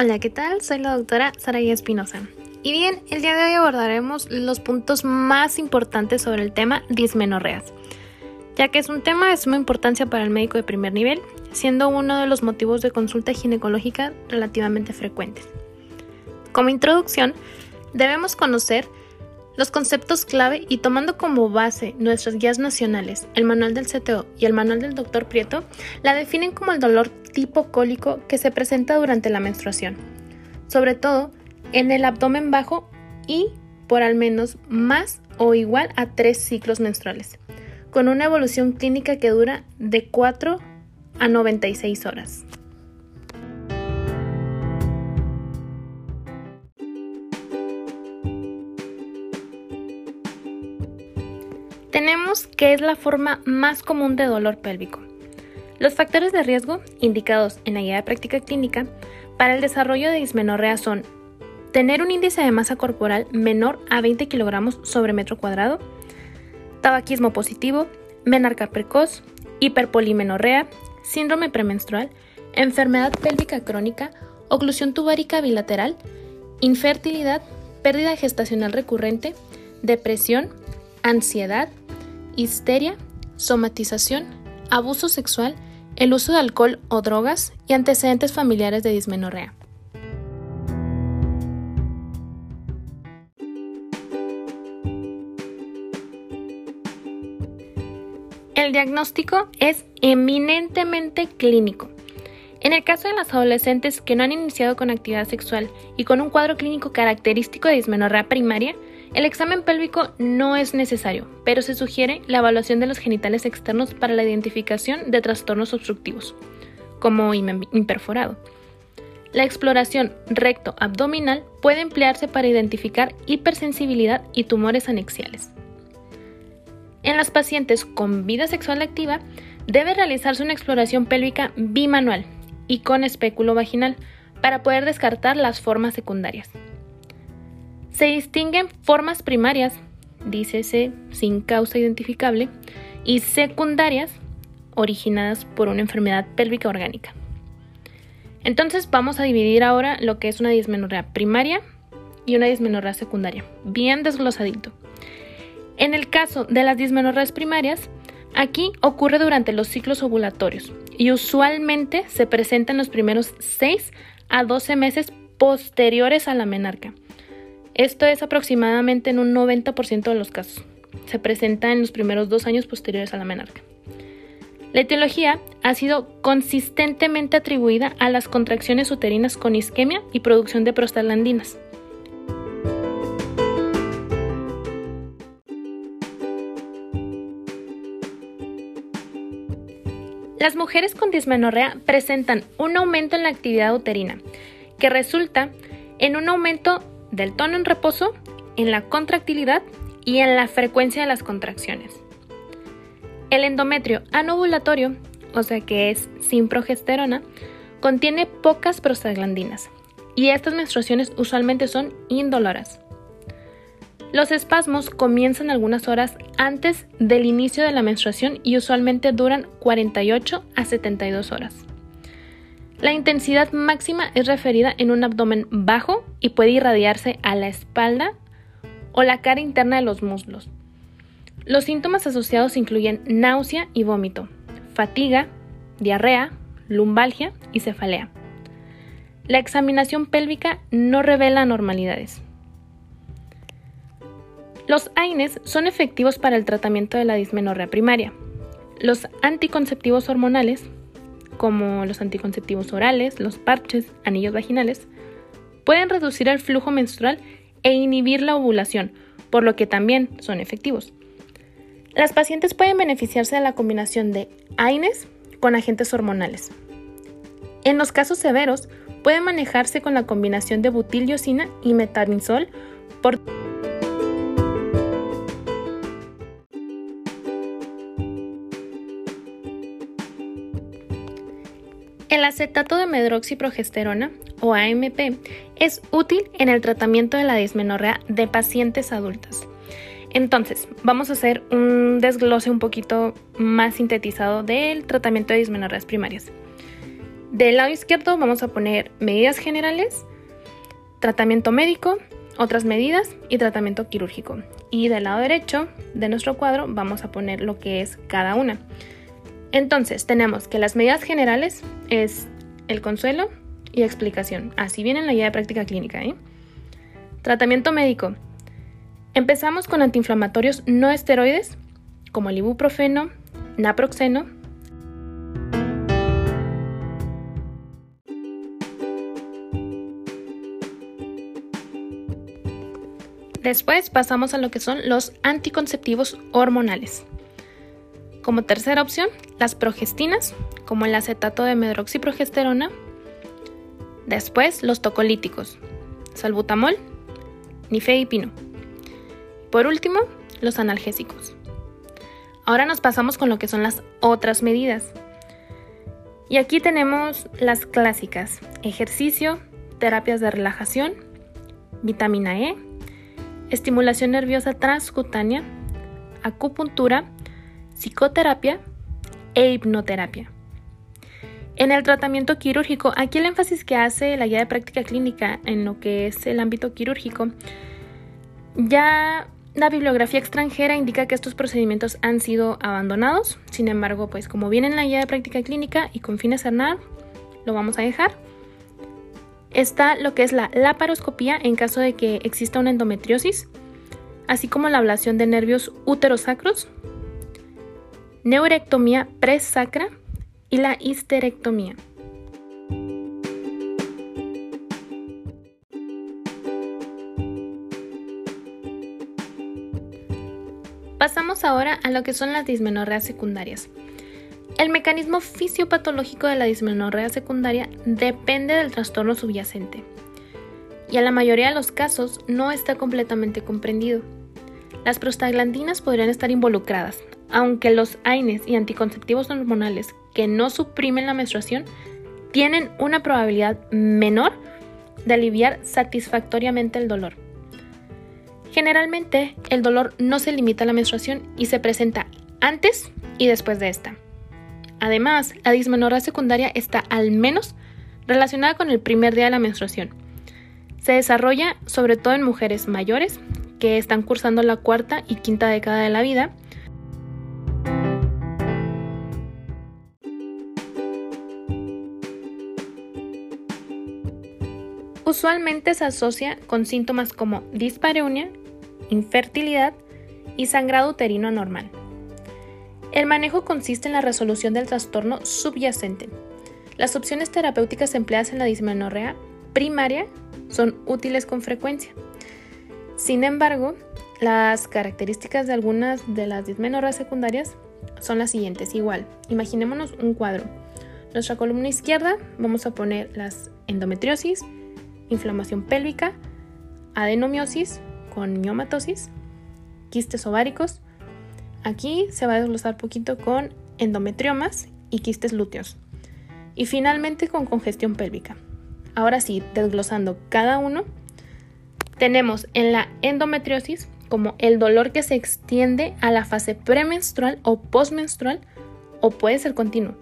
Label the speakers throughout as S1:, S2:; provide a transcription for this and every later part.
S1: Hola, ¿qué tal? Soy la doctora Saraya Espinosa. Y bien, el día de hoy abordaremos los puntos más importantes sobre el tema dismenorreas, ya que es un tema de suma importancia para el médico de primer nivel, siendo uno de los motivos de consulta ginecológica relativamente frecuentes. Como introducción, debemos conocer los conceptos clave y tomando como base nuestras guías nacionales, el manual del CTO y el manual del Dr. Prieto, la definen como el dolor tipo cólico que se presenta durante la menstruación, sobre todo en el abdomen bajo y por al menos más o igual a tres ciclos menstruales, con una evolución clínica que dura de 4 a 96 horas. Que es la forma más común de dolor pélvico. Los factores de riesgo indicados en la guía de práctica clínica para el desarrollo de dismenorrea son tener un índice de masa corporal menor a 20 kilogramos sobre metro cuadrado, tabaquismo positivo, menarca precoz, hiperpolimenorrea, síndrome premenstrual, enfermedad pélvica crónica, oclusión tubárica bilateral, infertilidad, pérdida gestacional recurrente, depresión, ansiedad, histeria, somatización, abuso sexual, el uso de alcohol o drogas y antecedentes familiares de dismenorrea. El diagnóstico es eminentemente clínico. En el caso de las adolescentes que no han iniciado con actividad sexual y con un cuadro clínico característico de dismenorrea primaria, el examen pélvico no es necesario, pero se sugiere la evaluación de los genitales externos para la identificación de trastornos obstructivos, como imperforado. La exploración recto-abdominal puede emplearse para identificar hipersensibilidad y tumores anexiales. En las pacientes con vida sexual activa, debe realizarse una exploración pélvica bimanual y con espéculo vaginal para poder descartar las formas secundarias. Se distinguen formas primarias, dícese sin causa identificable, y secundarias, originadas por una enfermedad pélvica orgánica. Entonces vamos a dividir ahora lo que es una dismenorrea primaria y una dismenorrea secundaria, bien desglosadito. En el caso de las dismenorreas primarias, aquí ocurre durante los ciclos ovulatorios y usualmente se presenta en los primeros 6 a 12 meses posteriores a la menarca. Esto es aproximadamente en un 90% de los casos. Se presenta en los primeros dos años posteriores a la menarca. La etiología ha sido consistentemente atribuida a las contracciones uterinas con isquemia y producción de prostaglandinas. Las mujeres con dismenorrea presentan un aumento en la actividad uterina, que resulta en un aumento del tono en reposo, en la contractilidad y en la frecuencia de las contracciones. El endometrio anovulatorio, o sea que es sin progesterona, contiene pocas prostaglandinas y estas menstruaciones usualmente son indoloras. Los espasmos comienzan algunas horas antes del inicio de la menstruación y usualmente duran 48 a 72 horas. La intensidad máxima es referida en un abdomen bajo y puede irradiarse a la espalda o la cara interna de los muslos. Los síntomas asociados incluyen náusea y vómito, fatiga, diarrea, lumbalgia y cefalea. La examinación pélvica no revela anormalidades. Los AINES son efectivos para el tratamiento de la dismenorrea primaria. Los anticonceptivos hormonales como los anticonceptivos orales, los parches, anillos vaginales, pueden reducir el flujo menstrual e inhibir la ovulación, por lo que también son efectivos. Las pacientes pueden beneficiarse de la combinación de AINES con agentes hormonales. En los casos severos, puede manejarse con la combinación de butildiosina y metamizol por acetato de medroxiprogesterona o AMP es útil en el tratamiento de la dismenorrea de pacientes adultas. Entonces, vamos a hacer un desglose un poquito más sintetizado del tratamiento de dismenorreas primarias. Del lado izquierdo vamos a poner medidas generales, tratamiento médico, otras medidas y tratamiento quirúrgico. Y del lado derecho de nuestro cuadro vamos a poner lo que es cada una. Entonces tenemos que las medidas generales es el consuelo y explicación. Así viene en la guía de práctica clínica. ¿eh? Tratamiento médico. Empezamos con antiinflamatorios no esteroides como el ibuprofeno, naproxeno. Después pasamos a lo que son los anticonceptivos hormonales. Como tercera opción, las progestinas, como el acetato de medroxiprogesterona. Después, los tocolíticos, salbutamol, nifedipino. Por último, los analgésicos. Ahora nos pasamos con lo que son las otras medidas. Y aquí tenemos las clásicas, ejercicio, terapias de relajación, vitamina E, estimulación nerviosa transcutánea, acupuntura, psicoterapia e hipnoterapia. En el tratamiento quirúrgico, aquí el énfasis que hace la guía de práctica clínica en lo que es el ámbito quirúrgico, ya la bibliografía extranjera indica que estos procedimientos han sido abandonados, sin embargo, pues como viene en la guía de práctica clínica y con fines cernar, lo vamos a dejar. Está lo que es la laparoscopía en caso de que exista una endometriosis, así como la ablación de nervios uterosacros, neurectomía presacra y la histerectomía. Pasamos ahora a lo que son las dismenorreas secundarias. El mecanismo fisiopatológico de la dismenorrea secundaria depende del trastorno subyacente y en la mayoría de los casos no está completamente comprendido. Las prostaglandinas podrían estar involucradas, aunque los AINES y anticonceptivos hormonales que no suprimen la menstruación tienen una probabilidad menor de aliviar satisfactoriamente el dolor. Generalmente, el dolor no se limita a la menstruación y se presenta antes y después de esta. Además, la dismenorrea secundaria está al menos relacionada con el primer día de la menstruación. Se desarrolla sobre todo en mujeres mayores que están cursando la cuarta y quinta década de la vida, Usualmente se asocia con síntomas como dispareunia, infertilidad y sangrado uterino anormal. El manejo consiste en la resolución del trastorno subyacente. Las opciones terapéuticas empleadas en la dismenorrea primaria son útiles con frecuencia. Sin embargo, las características de algunas de las dismenorreas secundarias son las siguientes. Igual, imaginémonos un cuadro. Nuestra columna izquierda vamos a poner las endometriosis, inflamación pélvica, adenomiosis con miomatosis, quistes ováricos. Aquí se va a desglosar poquito con endometriomas y quistes lúteos. Y finalmente con congestión pélvica. Ahora sí, desglosando cada uno, tenemos en la endometriosis como el dolor que se extiende a la fase premenstrual o postmenstrual o puede ser continuo.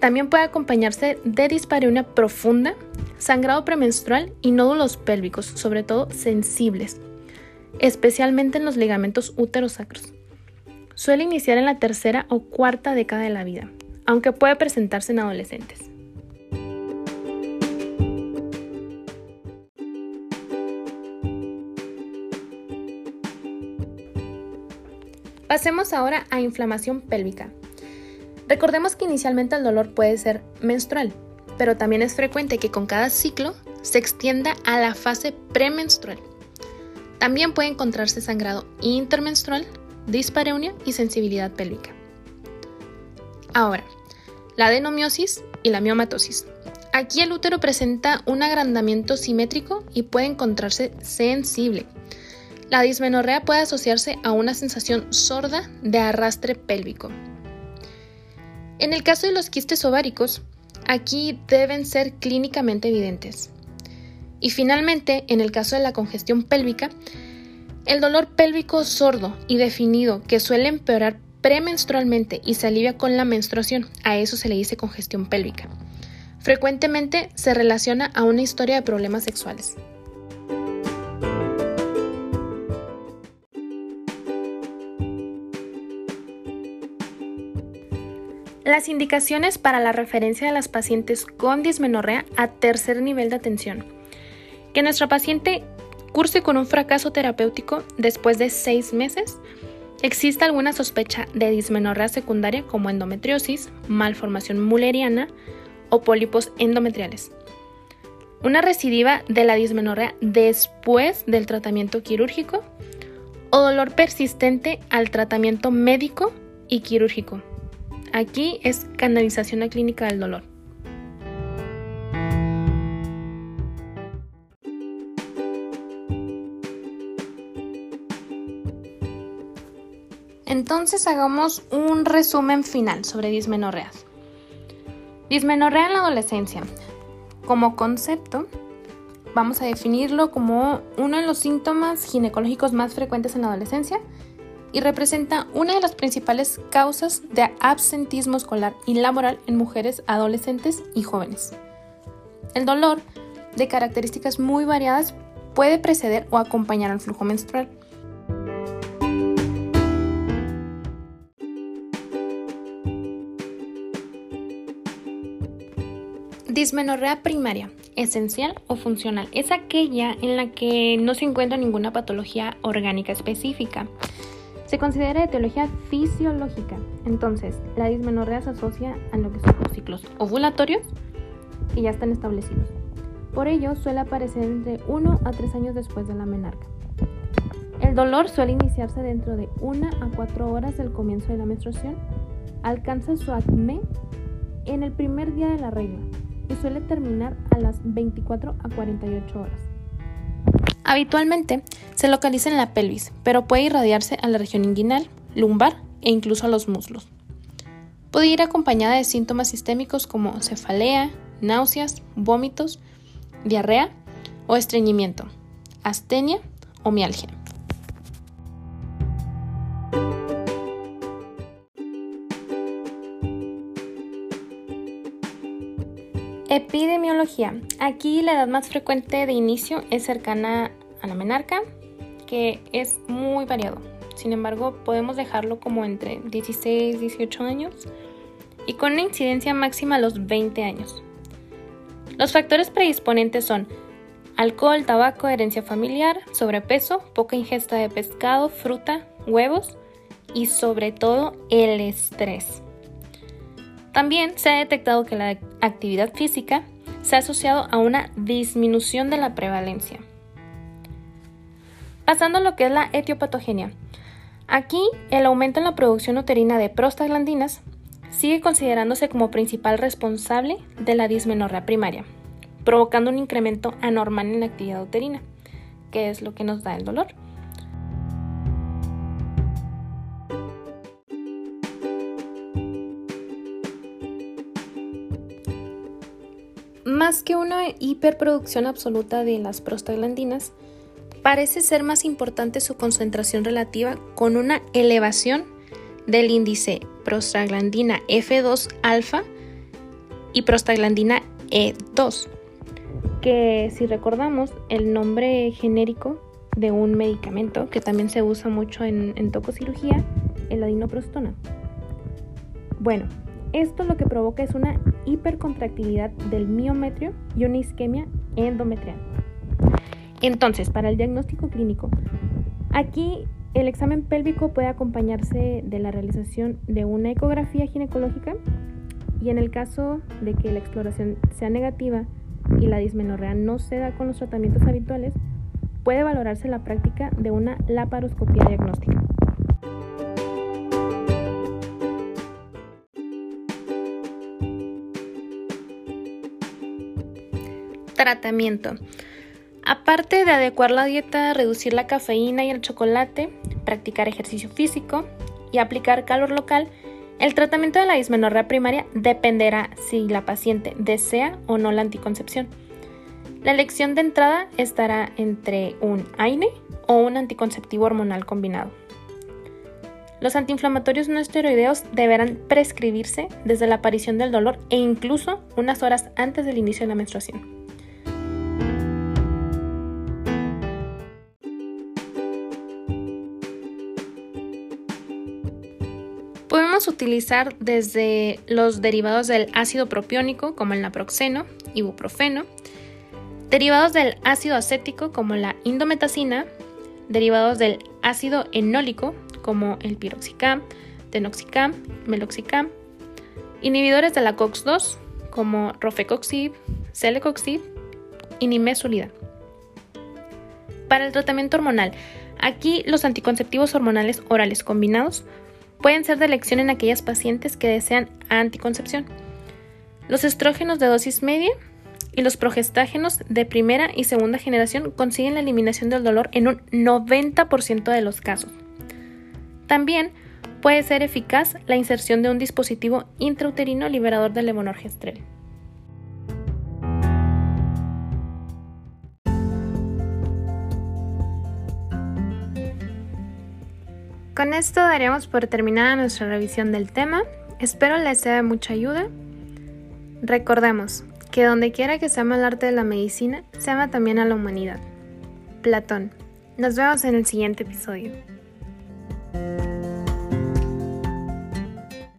S1: También puede acompañarse de dispareunia profunda sangrado premenstrual y nódulos pélvicos, sobre todo sensibles, especialmente en los ligamentos úterosacros. Suele iniciar en la tercera o cuarta década de la vida, aunque puede presentarse en adolescentes. Pasemos ahora a inflamación pélvica. Recordemos que inicialmente el dolor puede ser menstrual, pero también es frecuente que con cada ciclo se extienda a la fase premenstrual. También puede encontrarse sangrado intermenstrual, dispareunia y sensibilidad pélvica. Ahora, la adenomiosis y la miomatosis. Aquí el útero presenta un agrandamiento simétrico y puede encontrarse sensible. La dismenorrea puede asociarse a una sensación sorda de arrastre pélvico. En el caso de los quistes ováricos, aquí deben ser clínicamente evidentes. Y finalmente, en el caso de la congestión pélvica, el dolor pélvico sordo y definido que suele empeorar premenstrualmente y se alivia con la menstruación, a eso se le dice congestión pélvica. Frecuentemente se relaciona a una historia de problemas sexuales. Las indicaciones para la referencia de las pacientes con dismenorrea a tercer nivel de atención. Que nuestra paciente curse con un fracaso terapéutico después de seis meses. Existe alguna sospecha de dismenorrea secundaria como endometriosis, malformación mulleriana o pólipos endometriales. Una recidiva de la dismenorrea después del tratamiento quirúrgico o dolor persistente al tratamiento médico y quirúrgico. Aquí es canalización a clínica del dolor. Entonces hagamos un resumen final sobre dismenorreas. Dismenorrea en la adolescencia. Como concepto, vamos a definirlo como uno de los síntomas ginecológicos más frecuentes en la adolescencia y representa una de las principales causas de absentismo escolar y laboral en mujeres adolescentes y jóvenes. El dolor, de características muy variadas, puede preceder o acompañar al flujo menstrual. Dismenorrea primaria, esencial o funcional, es aquella en la que no se encuentra ninguna patología orgánica específica se considera etiología fisiológica. Entonces, la dismenorrea se asocia a lo que son los ciclos ovulatorios que ya están establecidos. Por ello, suele aparecer entre 1 a 3 años después de la menarca. El dolor suele iniciarse dentro de 1 a 4 horas del comienzo de la menstruación. Alcanza su acme en el primer día de la regla y suele terminar a las 24 a 48 horas. Habitualmente se localiza en la pelvis, pero puede irradiarse a la región inguinal, lumbar e incluso a los muslos. Puede ir acompañada de síntomas sistémicos como cefalea, náuseas, vómitos, diarrea o estreñimiento, astenia o mialgia. Aquí la edad más frecuente de inicio es cercana a la menarca, que es muy variado. Sin embargo, podemos dejarlo como entre 16 y 18 años y con una incidencia máxima a los 20 años. Los factores predisponentes son alcohol, tabaco, herencia familiar, sobrepeso, poca ingesta de pescado, fruta, huevos y sobre todo el estrés. También se ha detectado que la actividad física se ha asociado a una disminución de la prevalencia. Pasando a lo que es la etiopatogenia. Aquí, el aumento en la producción uterina de prostaglandinas sigue considerándose como principal responsable de la dismenorrea primaria, provocando un incremento anormal en la actividad uterina, que es lo que nos da el dolor. Más que una hiperproducción absoluta de las prostaglandinas, parece ser más importante su concentración relativa con una elevación del índice prostaglandina F2 alfa y prostaglandina E2, que si recordamos el nombre genérico de un medicamento que también se usa mucho en, en tococirugía, el adinoprostona. Bueno, esto lo que provoca es una hipercontractilidad del miometrio y una isquemia endometrial. Entonces, para el diagnóstico clínico, aquí el examen pélvico puede acompañarse de la realización de una ecografía ginecológica y en el caso de que la exploración sea negativa y la dismenorrea no se da con los tratamientos habituales, puede valorarse la práctica de una laparoscopía diagnóstica. Tratamiento. Aparte de adecuar la dieta, reducir la cafeína y el chocolate, practicar ejercicio físico y aplicar calor local, el tratamiento de la dismenorrea primaria dependerá si la paciente desea o no la anticoncepción. La elección de entrada estará entre un AINE o un anticonceptivo hormonal combinado. Los antiinflamatorios no esteroideos deberán prescribirse desde la aparición del dolor e incluso unas horas antes del inicio de la menstruación. Utilizar desde los derivados del ácido propiónico como el naproxeno, ibuprofeno, derivados del ácido acético como la indometacina, derivados del ácido enólico como el piroxicam, tenoxicam, meloxicam, inhibidores de la COX-2 como rofecoxib, celecoxib y nimesulida. Para el tratamiento hormonal, aquí los anticonceptivos hormonales orales combinados pueden ser de elección en aquellas pacientes que desean anticoncepción. Los estrógenos de dosis media y los progestágenos de primera y segunda generación consiguen la eliminación del dolor en un 90% de los casos. También puede ser eficaz la inserción de un dispositivo intrauterino liberador del levonorgestrel. Con esto daremos por terminada nuestra revisión del tema. Espero les sea de mucha ayuda. Recordemos que donde quiera que se ama el arte de la medicina, se ama también a la humanidad. Platón. Nos vemos en el siguiente episodio.